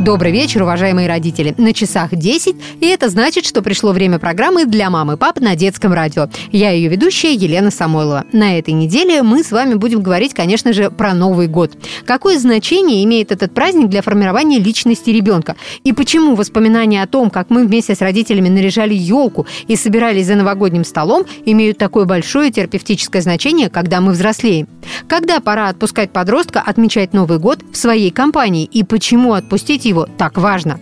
Добрый вечер, уважаемые родители. На часах 10, и это значит, что пришло время программы для мам и пап на детском радио. Я ее ведущая Елена Самойлова. На этой неделе мы с вами будем говорить, конечно же, про Новый год. Какое значение имеет этот праздник для формирования личности ребенка? И почему воспоминания о том, как мы вместе с родителями наряжали елку и собирались за новогодним столом, имеют такое большое терапевтическое значение, когда мы взрослеем? Когда пора отпускать подростка отмечать Новый год в своей компании и почему отпустить его так важно?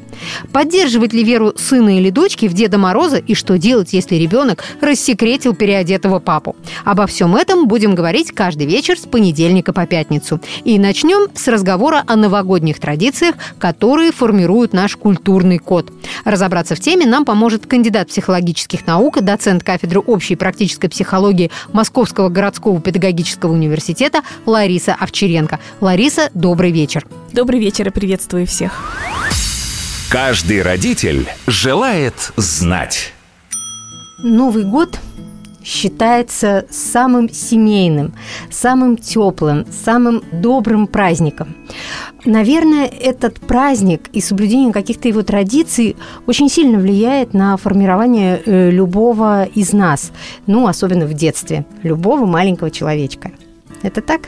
Поддерживать ли веру сына или дочки в Деда Мороза и что делать, если ребенок рассекретил переодетого папу? Обо всем этом будем говорить каждый вечер с понедельника по пятницу. И начнем с разговора о новогодних традициях, которые формируют наш культурный код. Разобраться в теме нам поможет кандидат психологических наук, доцент кафедры общей практической психологии Московского городского педагогического университета Лариса Овчаренко. Лариса, добрый вечер. Добрый вечер и приветствую всех. Каждый родитель желает знать. Новый год считается самым семейным, самым теплым, самым добрым праздником. Наверное, этот праздник и соблюдение каких-то его традиций очень сильно влияет на формирование э, любого из нас, ну, особенно в детстве, любого маленького человечка. Это так?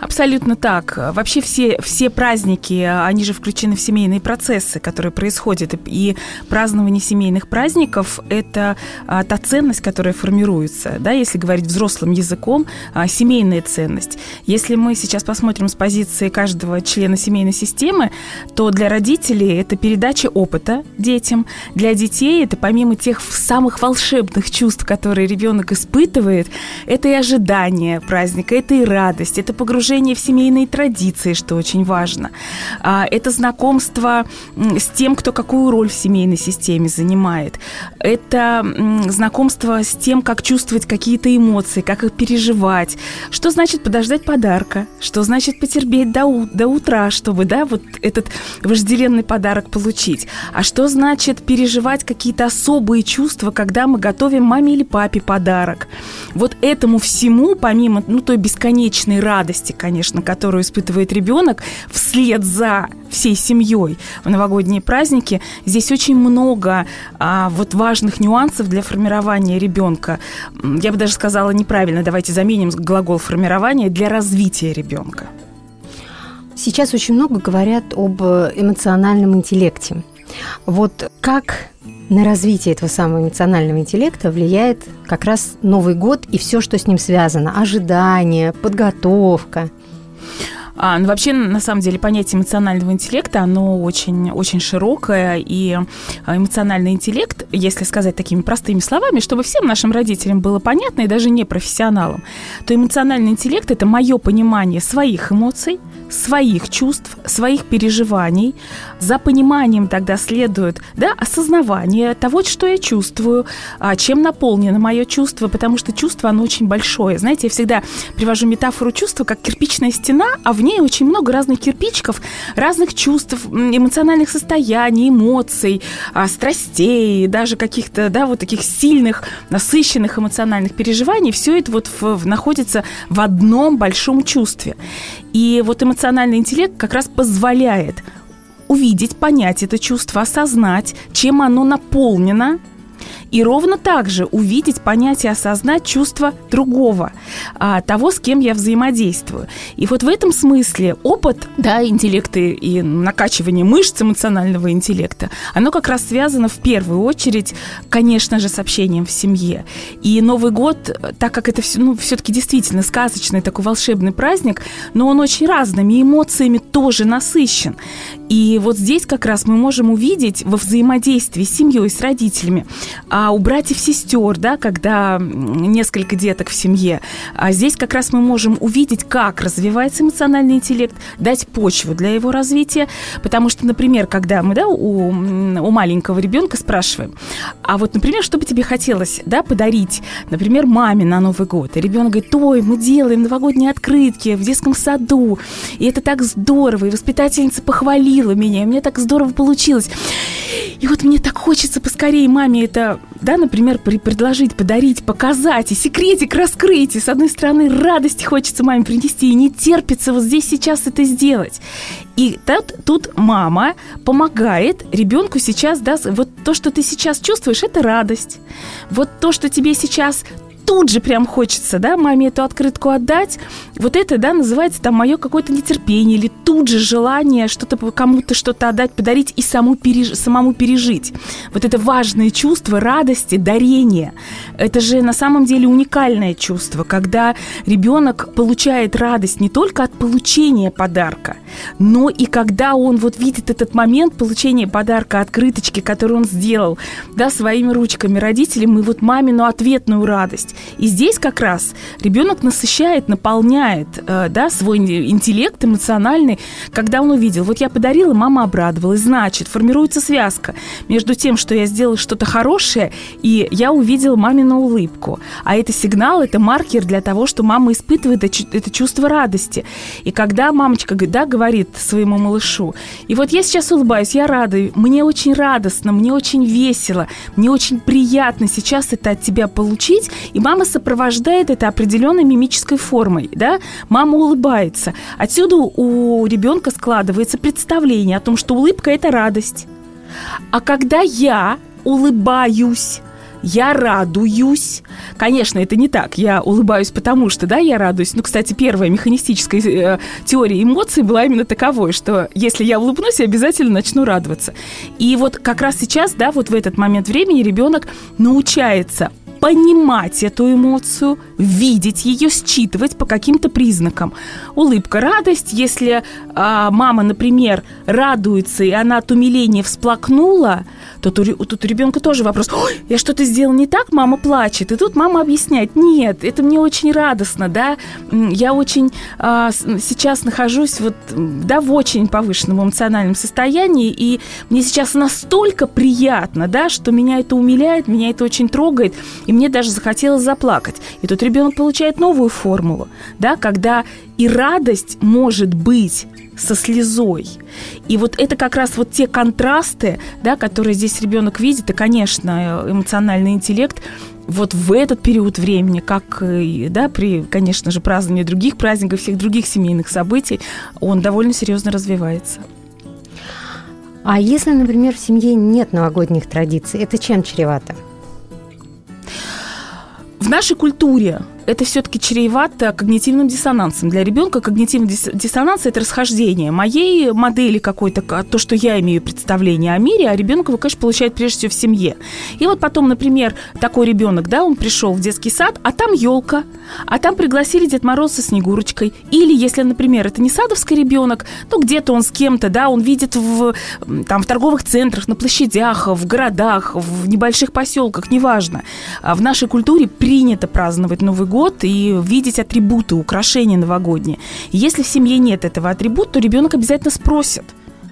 Абсолютно так. Вообще все, все праздники, они же включены в семейные процессы, которые происходят. И празднование семейных праздников – это а, та ценность, которая формируется. Да, если говорить взрослым языком, а, семейная ценность. Если мы сейчас посмотрим с позиции каждого члена семейной системы, то для родителей это передача опыта детям. Для детей это помимо тех самых волшебных чувств, которые ребенок испытывает, это и ожидание праздника, это и радость, это погружение в семейные традиции, что очень важно. А, это знакомство с тем, кто какую роль в семейной системе занимает. Это знакомство с тем, как чувствовать какие-то эмоции, как их переживать. Что значит подождать подарка? Что значит потерпеть до, до утра, чтобы да, вот этот вожделенный подарок получить? А что значит переживать какие-то особые чувства, когда мы готовим маме или папе подарок? Вот этому всему, помимо ну, той бесконечной бесконечной радости, конечно, которую испытывает ребенок вслед за всей семьей в новогодние праздники. Здесь очень много а, вот важных нюансов для формирования ребенка. Я бы даже сказала неправильно, давайте заменим глагол формирования для развития ребенка. Сейчас очень много говорят об эмоциональном интеллекте. Вот как на развитие этого самого эмоционального интеллекта влияет как раз Новый год и все, что с ним связано. Ожидание, подготовка. А, ну, вообще, на самом деле, понятие эмоционального интеллекта, оно очень, очень широкое, и а, эмоциональный интеллект, если сказать такими простыми словами, чтобы всем нашим родителям было понятно, и даже не профессионалам, то эмоциональный интеллект – это мое понимание своих эмоций, своих чувств, своих переживаний. За пониманием тогда следует да, осознавание того, что я чувствую, а, чем наполнено мое чувство, потому что чувство, оно очень большое. Знаете, я всегда привожу метафору чувства как кирпичная стена, а в ней очень много разных кирпичиков, разных чувств, эмоциональных состояний, эмоций, а, страстей, даже каких-то, да, вот таких сильных, насыщенных эмоциональных переживаний. Все это вот в, в, находится в одном большом чувстве. И вот эмоциональный интеллект как раз позволяет увидеть, понять это чувство, осознать, чем оно наполнено, и ровно так же увидеть, понять и осознать чувство другого, а, того, с кем я взаимодействую. И вот в этом смысле опыт, да, интеллекта и накачивание мышц эмоционального интеллекта, оно как раз связано в первую очередь, конечно же, с общением в семье. И Новый год, так как это все, ну, все-таки действительно сказочный такой волшебный праздник, но он очень разными эмоциями тоже насыщен. И вот здесь как раз мы можем увидеть во взаимодействии с семьей, с родителями, а у братьев-сестер, да, когда несколько деток в семье, а здесь как раз мы можем увидеть, как развивается эмоциональный интеллект, дать почву для его развития, потому что, например, когда мы, да, у, у маленького ребенка спрашиваем, а вот, например, что бы тебе хотелось, да, подарить, например, маме на Новый год, и ребенок говорит, ой, мы делаем новогодние открытки в детском саду, и это так здорово, и воспитательница похвалила меня, и мне так здорово получилось. И вот мне так хочется поскорее маме это да, например, при предложить, подарить, показать, и секретик раскрыть, и с одной стороны радость хочется маме принести, и не терпится вот здесь сейчас это сделать. И тут, тут мама помогает ребенку сейчас, да, вот то, что ты сейчас чувствуешь, это радость. Вот то, что тебе сейчас тут же прям хочется, да, маме эту открытку отдать, вот это, да, называется там мое какое-то нетерпение или тут же желание что-то кому-то что-то отдать, подарить и саму переж... самому пережить. Вот это важное чувство радости, дарения. Это же на самом деле уникальное чувство, когда ребенок получает радость не только от получения подарка, но и когда он вот видит этот момент получения подарка, открыточки, которую он сделал, да, своими ручками родителям, и вот мамину ответную радость. И здесь как раз ребенок насыщает, наполняет э, да, свой интеллект эмоциональный, когда он увидел, вот я подарила, мама обрадовалась, значит, формируется связка между тем, что я сделала что-то хорошее, и я увидела мамину улыбку. А это сигнал, это маркер для того, что мама испытывает это чувство радости. И когда мамочка да, говорит своему малышу, и вот я сейчас улыбаюсь, я рада, мне очень радостно, мне очень весело, мне очень приятно сейчас это от тебя получить, и мама сопровождает это определенной мимической формой, да, мама улыбается. Отсюда у ребенка складывается представление о том, что улыбка – это радость. А когда я улыбаюсь, я радуюсь. Конечно, это не так. Я улыбаюсь потому, что, да, я радуюсь. Ну, кстати, первая механистическая э, теория эмоций была именно таковой, что если я улыбнусь, я обязательно начну радоваться. И вот как раз сейчас, да, вот в этот момент времени ребенок научается понимать эту эмоцию, видеть ее, считывать по каким-то признакам. Улыбка, радость, если а, мама, например, радуется, и она от умиления всплакнула, то тут, тут у ребенка тоже вопрос, Ой, я что-то сделал не так, мама плачет. И тут мама объясняет, нет, это мне очень радостно, да, я очень а, сейчас нахожусь вот, да, в очень повышенном эмоциональном состоянии, и мне сейчас настолько приятно, да, что меня это умиляет, меня это очень трогает, и мне даже захотелось заплакать. И тут ребенок получает новую формулу, да, когда и радость может быть со слезой. И вот это как раз вот те контрасты, да, которые здесь ребенок видит, и, конечно, эмоциональный интеллект вот в этот период времени, как да, при, конечно же, праздновании других праздников, всех других семейных событий, он довольно серьезно развивается. А если, например, в семье нет новогодних традиций, это чем чревато? В нашей культуре это все-таки чревато когнитивным диссонансом. Для ребенка когнитивный диссонанс – это расхождение моей модели какой-то, то, что я имею представление о мире, а ребенок его, конечно, получает прежде всего в семье. И вот потом, например, такой ребенок, да, он пришел в детский сад, а там елка, а там пригласили Дед Мороз со Снегурочкой. Или, если, например, это не садовский ребенок, то где-то он с кем-то, да, он видит в, там, в торговых центрах, на площадях, в городах, в небольших поселках, неважно. А в нашей культуре принято праздновать Новый год год и видеть атрибуты, украшения новогодние. если в семье нет этого атрибута, то ребенок обязательно спросит,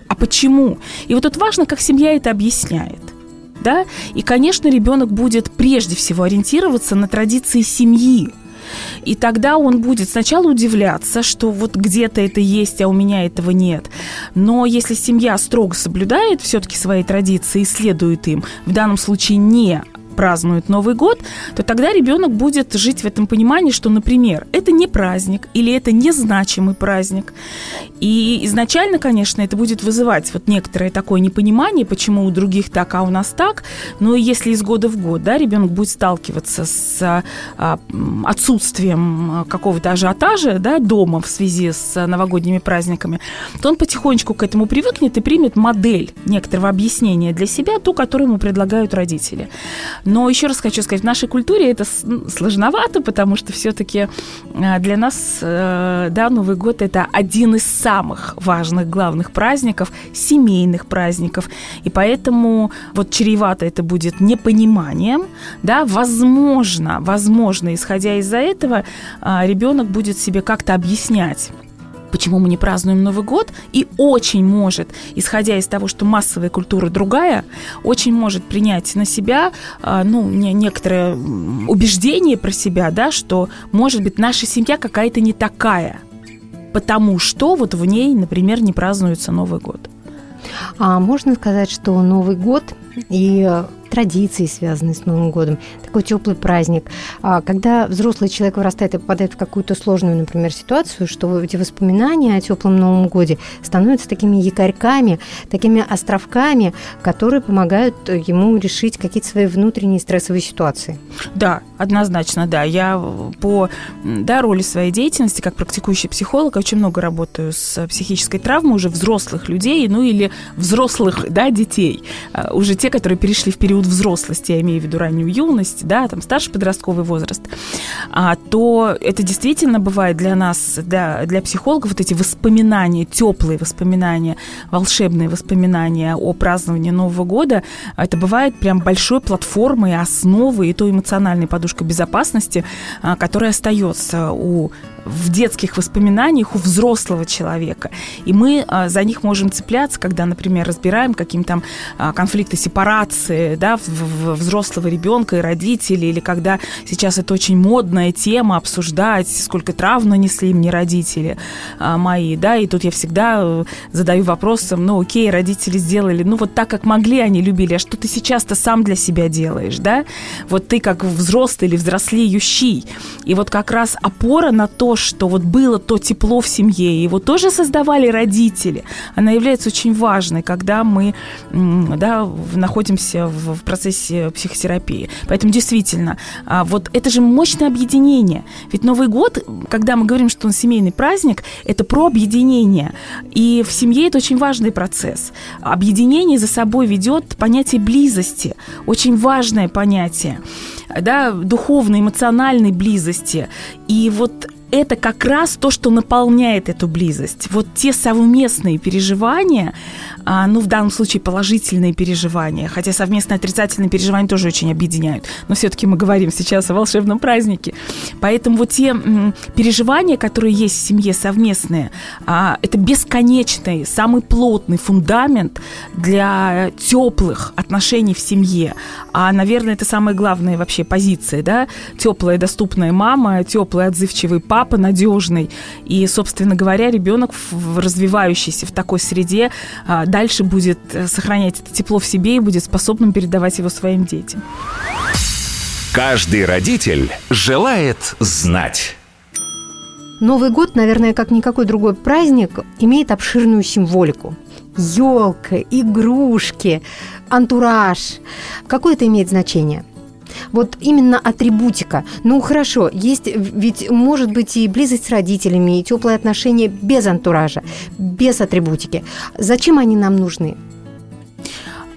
а почему? И вот тут важно, как семья это объясняет. Да? И, конечно, ребенок будет прежде всего ориентироваться на традиции семьи, и тогда он будет сначала удивляться, что вот где-то это есть, а у меня этого нет. Но если семья строго соблюдает все-таки свои традиции и следует им, в данном случае не празднуют Новый год, то тогда ребенок будет жить в этом понимании, что, например, это не праздник или это незначимый праздник. И изначально, конечно, это будет вызывать вот некоторое такое непонимание, почему у других так, а у нас так. Но если из года в год да, ребенок будет сталкиваться с а, отсутствием какого-то ажиотажа да, дома в связи с новогодними праздниками, то он потихонечку к этому привыкнет и примет модель некоторого объяснения для себя, ту, которую ему предлагают родители. Но еще раз хочу сказать, в нашей культуре это сложновато, потому что все-таки э, для нас э, да, Новый год это один из самых важных, главных праздников, семейных праздников. И поэтому вот чревато это будет непониманием, да, возможно, возможно, исходя из-за этого, э, ребенок будет себе как-то объяснять почему мы не празднуем Новый год, и очень может, исходя из того, что массовая культура другая, очень может принять на себя, а, ну, не, некоторое убеждение про себя, да, что, может быть, наша семья какая-то не такая, потому что вот в ней, например, не празднуется Новый год. А можно сказать, что Новый год и традиции, связанные с Новым годом, такой теплый праздник. А когда взрослый человек вырастает и попадает в какую-то сложную, например, ситуацию, что эти воспоминания о теплом Новом годе становятся такими якорьками, такими островками, которые помогают ему решить какие-то свои внутренние стрессовые ситуации. Да, однозначно, да. Я по да, роли своей деятельности как практикующий психолог очень много работаю с психической травмой уже взрослых людей, ну или взрослых, да, детей. А, уже те, которые перешли в период взрослости, я имею в виду раннюю юность, да, там старший подростковый возраст, а, то это действительно бывает для нас, да, для психологов вот эти воспоминания, теплые воспоминания, волшебные воспоминания о праздновании Нового года, это бывает прям большой платформой, основой и той эмоциональной подушкой безопасности, а, которая остается у в детских воспоминаниях у взрослого человека. И мы а, за них можем цепляться, когда, например, разбираем какие то там а, конфликты сепарации да, в, в взрослого ребенка и родителей, или когда сейчас это очень модная тема обсуждать, сколько травм нанесли мне родители а, мои, да, и тут я всегда э, задаю вопросом, ну окей, родители сделали, ну вот так, как могли, они любили, а что ты сейчас-то сам для себя делаешь, да? Вот ты как взрослый или взрослеющий. И вот как раз опора на то, что вот было то тепло в семье, его тоже создавали родители, она является очень важной, когда мы да, находимся в, процессе психотерапии. Поэтому действительно, а, вот это же мощное объединение. Ведь Новый год, когда мы говорим, что он семейный праздник, это про объединение. И в семье это очень важный процесс. Объединение за собой ведет понятие близости, очень важное понятие, да, духовной, эмоциональной близости. И вот это как раз то, что наполняет эту близость. Вот те совместные переживания, а, ну, в данном случае положительные переживания, хотя совместные отрицательные переживания тоже очень объединяют, но все-таки мы говорим сейчас о волшебном празднике. Поэтому вот те переживания, которые есть в семье совместные, а, это бесконечный, самый плотный фундамент для теплых отношений в семье. А, наверное, это самая главная вообще позиция, да, теплая, доступная мама, теплый, отзывчивый папа, папа надежный. И, собственно говоря, ребенок, развивающийся в такой среде, а, дальше будет э, сохранять это тепло в себе и будет способным передавать его своим детям. Каждый родитель желает знать. Новый год, наверное, как никакой другой праздник, имеет обширную символику. Елка, игрушки, антураж. Какое это имеет значение? Вот именно атрибутика. Ну, хорошо, есть ведь может быть и близость с родителями, и теплые отношения без антуража, без атрибутики. Зачем они нам нужны?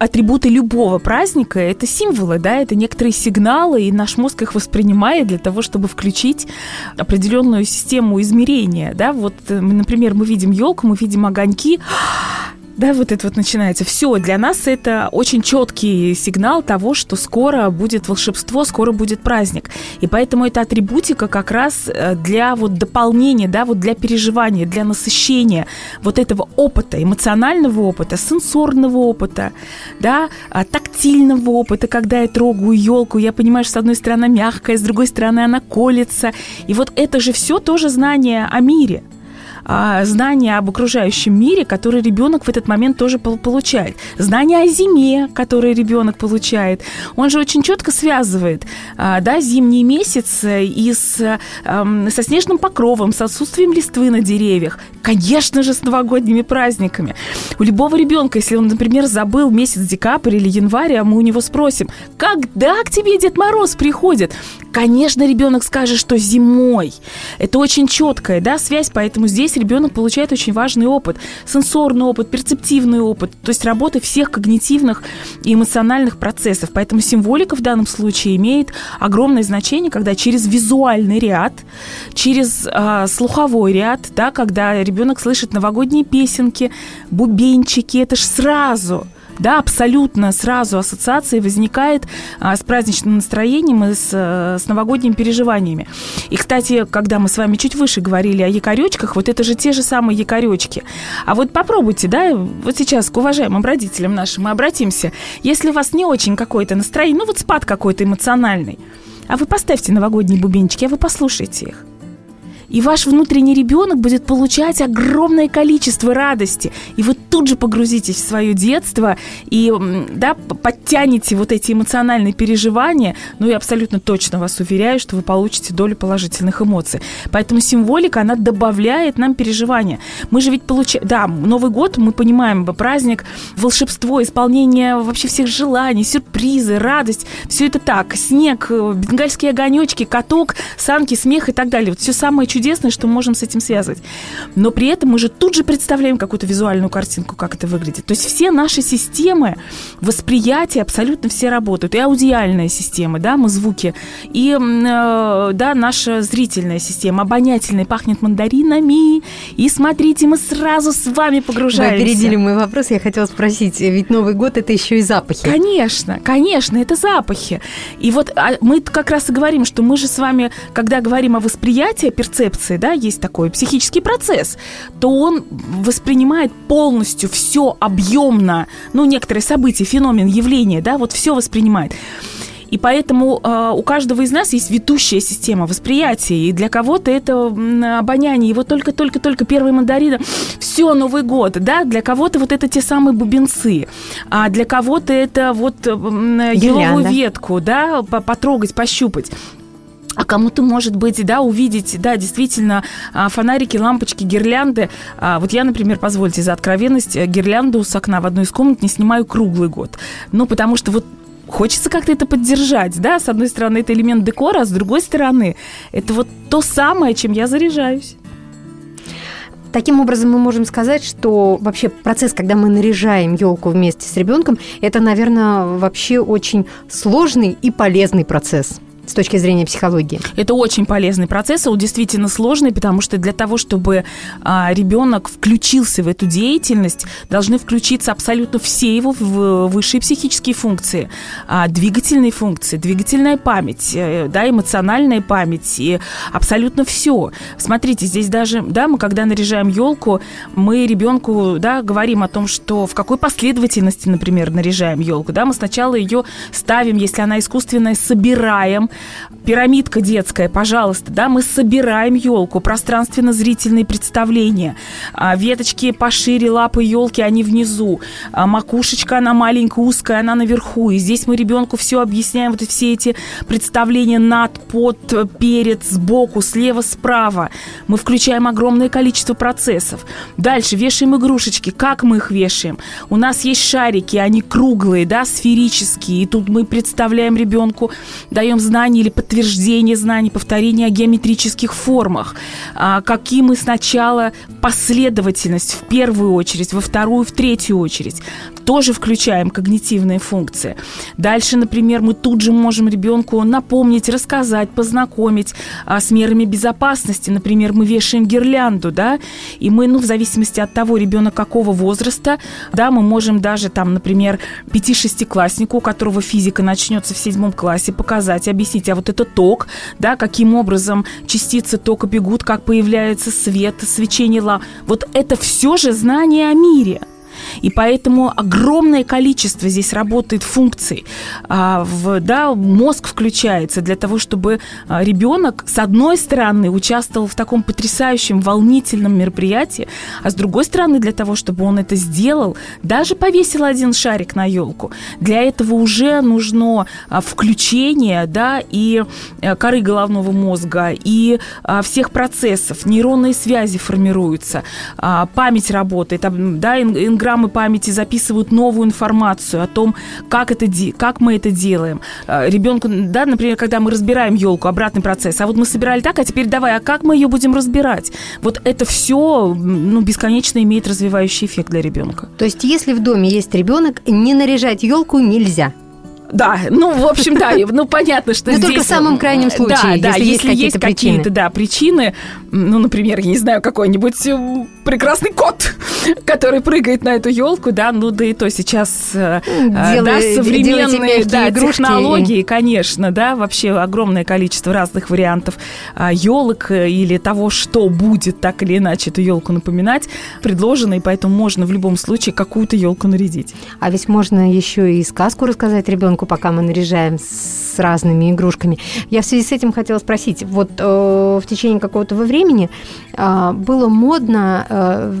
атрибуты любого праздника – это символы, да, это некоторые сигналы, и наш мозг их воспринимает для того, чтобы включить определенную систему измерения, да, вот, э, например, мы видим елку, мы видим огоньки, да, вот это вот начинается. Все, для нас это очень четкий сигнал того, что скоро будет волшебство, скоро будет праздник. И поэтому эта атрибутика как раз э, для вот дополнения, да, вот для переживания, для насыщения вот этого опыта, эмоционального опыта, сенсорного опыта, да, а, тактильного опыта, когда я трогаю елку, я понимаю, что с одной стороны мягкая, с другой стороны она колется. И вот это же все тоже знание о мире знания об окружающем мире, которые ребенок в этот момент тоже получает. Знания о зиме, которые ребенок получает. Он же очень четко связывает а, да, зимние месяцы и с, со снежным покровом, с отсутствием листвы на деревьях. Конечно же, с новогодними праздниками. У любого ребенка, если он, например, забыл месяц декабрь или январь, а мы у него спросим, когда к тебе Дед Мороз приходит? Конечно, ребенок скажет, что зимой. Это очень четкая да, связь, поэтому здесь ребенок получает очень важный опыт, сенсорный опыт, перцептивный опыт, то есть работы всех когнитивных и эмоциональных процессов. Поэтому символика в данном случае имеет огромное значение, когда через визуальный ряд, через э, слуховой ряд, да, когда ребенок слышит новогодние песенки, бубенчики, это же сразу – да, абсолютно сразу ассоциация возникает а, с праздничным настроением и с, э, с новогодними переживаниями. И, кстати, когда мы с вами чуть выше говорили о якоречках, вот это же те же самые якоречки. А вот попробуйте, да, вот сейчас к уважаемым родителям нашим мы обратимся. Если у вас не очень какое-то настроение, ну вот спад какой-то эмоциональный, а вы поставьте новогодние бубенчики, а вы послушайте их. И ваш внутренний ребенок будет получать огромное количество радости. И вы тут же погрузитесь в свое детство и да, подтянете вот эти эмоциональные переживания. Ну, я абсолютно точно вас уверяю, что вы получите долю положительных эмоций. Поэтому символика, она добавляет нам переживания. Мы же ведь получаем... Да, Новый год, мы понимаем, праздник, волшебство, исполнение вообще всех желаний, сюрпризы, радость. Все это так. Снег, э, бенгальские огонечки, каток, санки, смех и так далее. Вот все самое чудесное, что мы можем с этим связывать. Но при этом мы же тут же представляем какую-то визуальную картинку, как это выглядит. То есть все наши системы восприятия абсолютно все работают. И аудиальная система, да, мы звуки, и, э, да, наша зрительная система, обонятельная, пахнет мандаринами. И смотрите, мы сразу с вами погружаемся. Вы опередили мой вопрос, я хотела спросить, ведь Новый год это еще и запахи. Конечно, конечно, это запахи. И вот а, мы как раз и говорим, что мы же с вами, когда говорим о восприятии, перцепции, да, есть такой психический процесс, то он воспринимает полностью все объемно, ну, некоторые события, феномен, явление, да, вот все воспринимает. И поэтому э, у каждого из нас есть ведущая система восприятия. И для кого-то это обоняние. Его только-только-только первый мандарин. Все, Новый год. Да? Для кого-то вот это те самые бубенцы. А для кого-то это вот еловую ветку. Да? Потрогать, пощупать. А кому-то, может быть, да, увидеть, да, действительно, а, фонарики, лампочки, гирлянды. А, вот я, например, позвольте за откровенность, э, гирлянду с окна в одной из комнат не снимаю круглый год. Ну, потому что вот хочется как-то это поддержать, да, с одной стороны это элемент декора, а с другой стороны это вот то самое, чем я заряжаюсь. Таким образом, мы можем сказать, что вообще процесс, когда мы наряжаем елку вместе с ребенком, это, наверное, вообще очень сложный и полезный процесс с точки зрения психологии? Это очень полезный процесс, он действительно сложный, потому что для того, чтобы а, ребенок включился в эту деятельность, должны включиться абсолютно все его высшие психические функции, а, двигательные функции, двигательная память, э, да, эмоциональная память, и абсолютно все. Смотрите, здесь даже, да, мы когда наряжаем елку, мы ребенку, да, говорим о том, что в какой последовательности, например, наряжаем елку, да, мы сначала ее ставим, если она искусственная, собираем, пирамидка детская, пожалуйста, да, мы собираем елку, пространственно-зрительные представления, а, веточки пошире, лапы елки, они внизу, а, макушечка, она маленькая, узкая, она наверху, и здесь мы ребенку все объясняем, вот все эти представления над, под, перед, сбоку, слева, справа. Мы включаем огромное количество процессов. Дальше вешаем игрушечки. Как мы их вешаем? У нас есть шарики, они круглые, да, сферические, и тут мы представляем ребенку, даем знания знаний или подтверждение знаний, повторение о геометрических формах, а, какие мы сначала последовательность в первую очередь, во вторую, в третью очередь. Тоже включаем когнитивные функции. Дальше, например, мы тут же можем ребенку напомнить, рассказать, познакомить а, с мерами безопасности. Например, мы вешаем гирлянду, да, и мы, ну, в зависимости от того, ребенок какого возраста, да, мы можем даже там, например, 5-6-класснику, у которого физика начнется в седьмом классе, показать, объяснить, а вот это ток, да, каким образом частицы тока бегут, как появляется свет, свечение ла. Вот это все же знание о мире. И поэтому огромное количество здесь работает функций. А, в, да, мозг включается для того, чтобы а, ребенок, с одной стороны, участвовал в таком потрясающем, волнительном мероприятии, а с другой стороны, для того, чтобы он это сделал, даже повесил один шарик на елку, для этого уже нужно а, включение да, и э, коры головного мозга, и всех процессов, нейронные связи формируются, память работает, да, инграммы памяти записывают новую информацию о том, как, это, как мы это делаем. А, Ребенку, да, например, когда мы разбираем елку, обратный процесс, а вот мы собирали так, а теперь давай, а как мы ее будем разбирать? Вот это все ну, бесконечно имеет развивающий эффект для ребенка. То есть, если в доме есть ребенок, не наряжать елку нельзя? Да, ну, в общем, да, ну, понятно, что Но здесь... только в самом крайнем случае, да, да, если, если есть какие-то, причины. какие-то да, причины, ну, например, я не знаю, какой-нибудь э, прекрасный кот, который прыгает на эту елку, да, ну, да и то сейчас, э, э, Делай, да, современные да, игрушки. технологии, конечно, да, вообще огромное количество разных вариантов елок или того, что будет так или иначе эту елку напоминать, предложено, и поэтому можно в любом случае какую-то елку нарядить. А ведь можно еще и сказку рассказать ребенку, пока мы наряжаем с разными игрушками. Я в связи с этим хотела спросить, вот э, в течение какого-то времени э, было модно э,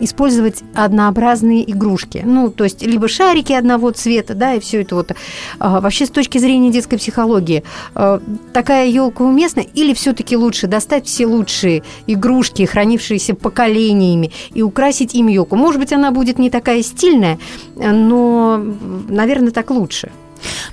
использовать однообразные игрушки, ну, то есть либо шарики одного цвета, да, и все это вот. Э, вообще с точки зрения детской психологии, э, такая елка уместна или все-таки лучше достать все лучшие игрушки, хранившиеся поколениями, и украсить им елку? Может быть, она будет не такая стильная, но, наверное, так лучше.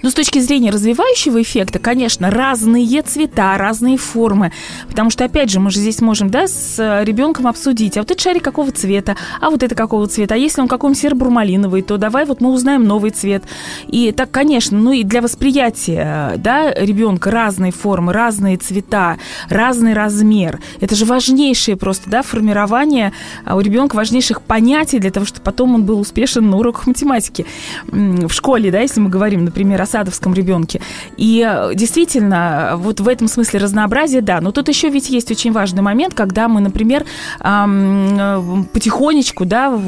Но с точки зрения развивающего эффекта, конечно, разные цвета, разные формы. Потому что, опять же, мы же здесь можем, да, с ребенком обсудить, а вот этот шарик какого цвета, а вот это какого цвета, а если он какой-нибудь серо-бурмалиновый, то давай вот мы узнаем новый цвет. И так, конечно, ну и для восприятия, да, ребенка разные формы, разные цвета, разный размер. Это же важнейшее просто, да, формирование а, у ребенка важнейших понятий для того, чтобы потом он был успешен на уроках математики в школе, да, если мы говорим, например, о садовском ребенке. И э, действительно, вот в этом смысле разнообразие, да. Но тут еще ведь есть очень важный момент, когда мы, например, э, потихонечку, да,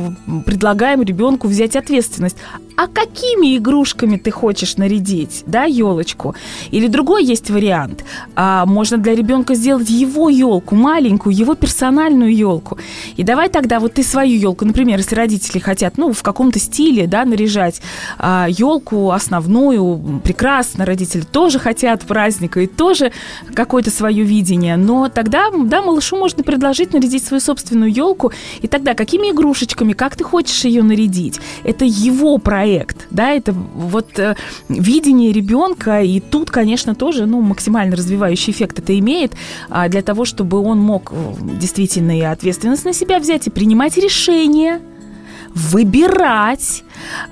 предлагаем ребенку взять ответственность а какими игрушками ты хочешь нарядить, да, елочку? Или другой есть вариант. А, можно для ребенка сделать его елку, маленькую, его персональную елку. И давай тогда вот ты свою елку, например, если родители хотят, ну, в каком-то стиле, да, наряжать а, елку основную, прекрасно, родители тоже хотят праздника и тоже какое-то свое видение. Но тогда, да, малышу можно предложить нарядить свою собственную елку. И тогда какими игрушечками, как ты хочешь ее нарядить? Это его проект проект, да, это вот э, видение ребенка, и тут, конечно, тоже, ну, максимально развивающий эффект это имеет а, для того, чтобы он мог э, действительно и ответственность на себя взять, и принимать решения, выбирать,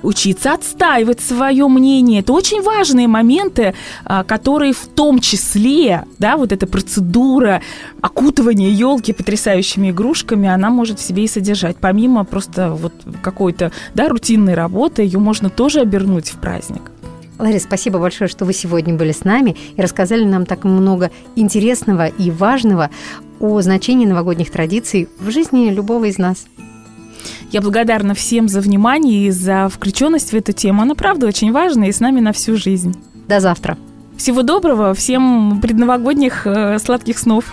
учиться отстаивать свое мнение. Это очень важные моменты, а, которые в том числе, да, вот эта процедура окутывания елки потрясающими игрушками, она может в себе и содержать. Помимо просто вот какой-то, да, рутинной работы, ее можно тоже обернуть в праздник. Ларис, спасибо большое, что вы сегодня были с нами и рассказали нам так много интересного и важного о значении новогодних традиций в жизни любого из нас. Я благодарна всем за внимание и за включенность в эту тему. Она, правда, очень важна и с нами на всю жизнь. До завтра. Всего доброго, всем предновогодних э, сладких снов.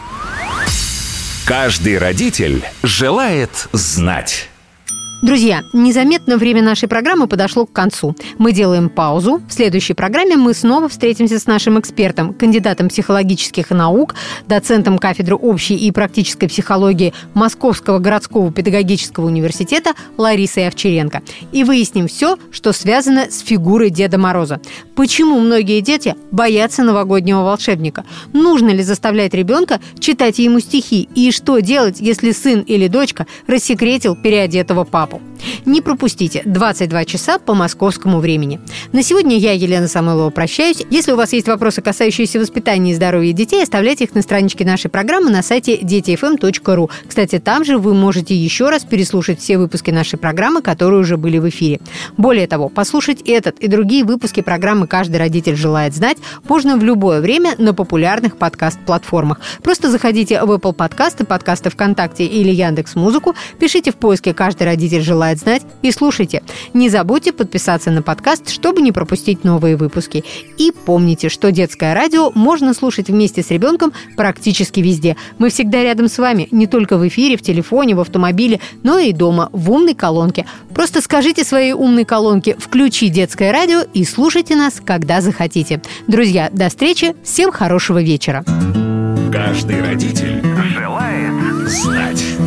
Каждый родитель желает знать. Друзья, незаметно время нашей программы подошло к концу. Мы делаем паузу. В следующей программе мы снова встретимся с нашим экспертом, кандидатом психологических наук, доцентом кафедры общей и практической психологии Московского городского педагогического университета Ларисой Овчаренко. И выясним все, что связано с фигурой Деда Мороза. Почему многие дети боятся новогоднего волшебника? Нужно ли заставлять ребенка читать ему стихи? И что делать, если сын или дочка рассекретил переодетого папу? Папу. Не пропустите 22 часа по московскому времени. На сегодня я, Елена Самойлова, прощаюсь. Если у вас есть вопросы, касающиеся воспитания и здоровья детей, оставляйте их на страничке нашей программы на сайте детифм.ру. Кстати, там же вы можете еще раз переслушать все выпуски нашей программы, которые уже были в эфире. Более того, послушать этот и другие выпуски программы «Каждый родитель желает знать» можно в любое время на популярных подкаст-платформах. Просто заходите в Apple подкасты, подкасты ВКонтакте или Яндекс Музыку, пишите в поиске «Каждый родитель родитель желает знать, и слушайте. Не забудьте подписаться на подкаст, чтобы не пропустить новые выпуски. И помните, что детское радио можно слушать вместе с ребенком практически везде. Мы всегда рядом с вами, не только в эфире, в телефоне, в автомобиле, но и дома, в умной колонке. Просто скажите своей умной колонке «Включи детское радио» и слушайте нас, когда захотите. Друзья, до встречи, всем хорошего вечера. Каждый родитель желает знать.